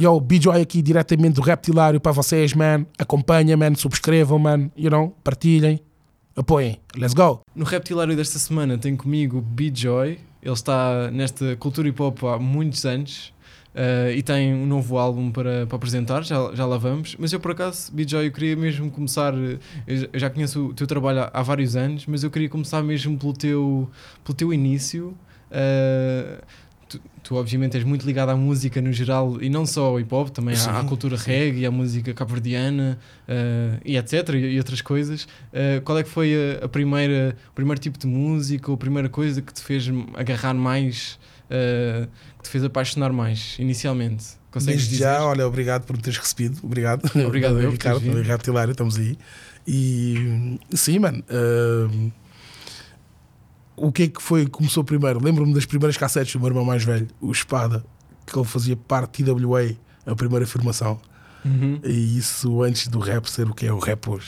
Yo, B-Joy aqui diretamente do Reptilário para vocês, man. Acompanhem, man. Subscrevam, man. You know, partilhem. Apoiem. Let's go. No Reptilário desta semana tem comigo o B-Joy. Ele está nesta cultura hip hop há muitos anos eh, e tem um novo álbum para, para apresentar, já, já lá vamos. Mas eu, por acaso, B-Joy, eu queria mesmo começar. eh, Eu já- conheço o teu trabalho há, há vários anos, mas eu queria começar mesmo pelo teu, pelo teu início. Eh, tu, tu, obviamente, és muito ligado à música no geral e não só ao hip hop, também à, à Sim, cultura reggae, à música cabo-verdiana eh, e etc. E, e outras coisas. Eh, qual é que foi a, a primeira, o primeiro tipo de música ou a primeira coisa que te fez agarrar mais, eh, que te fez apaixonar mais, inicialmente? Consegues Desde dizer? já, olha, obrigado por me teres recebido. Obrigado. Obrigado eu Ricardo, teres vindo. Reptilário, estamos aí. E sim, mano. O que é que foi que começou primeiro? Lembro-me das primeiras cassetes do meu irmão mais velho, o Espada, que ele fazia parte TWA, a primeira afirmação. Uhum. E isso antes do rap ser o que é o rap hoje.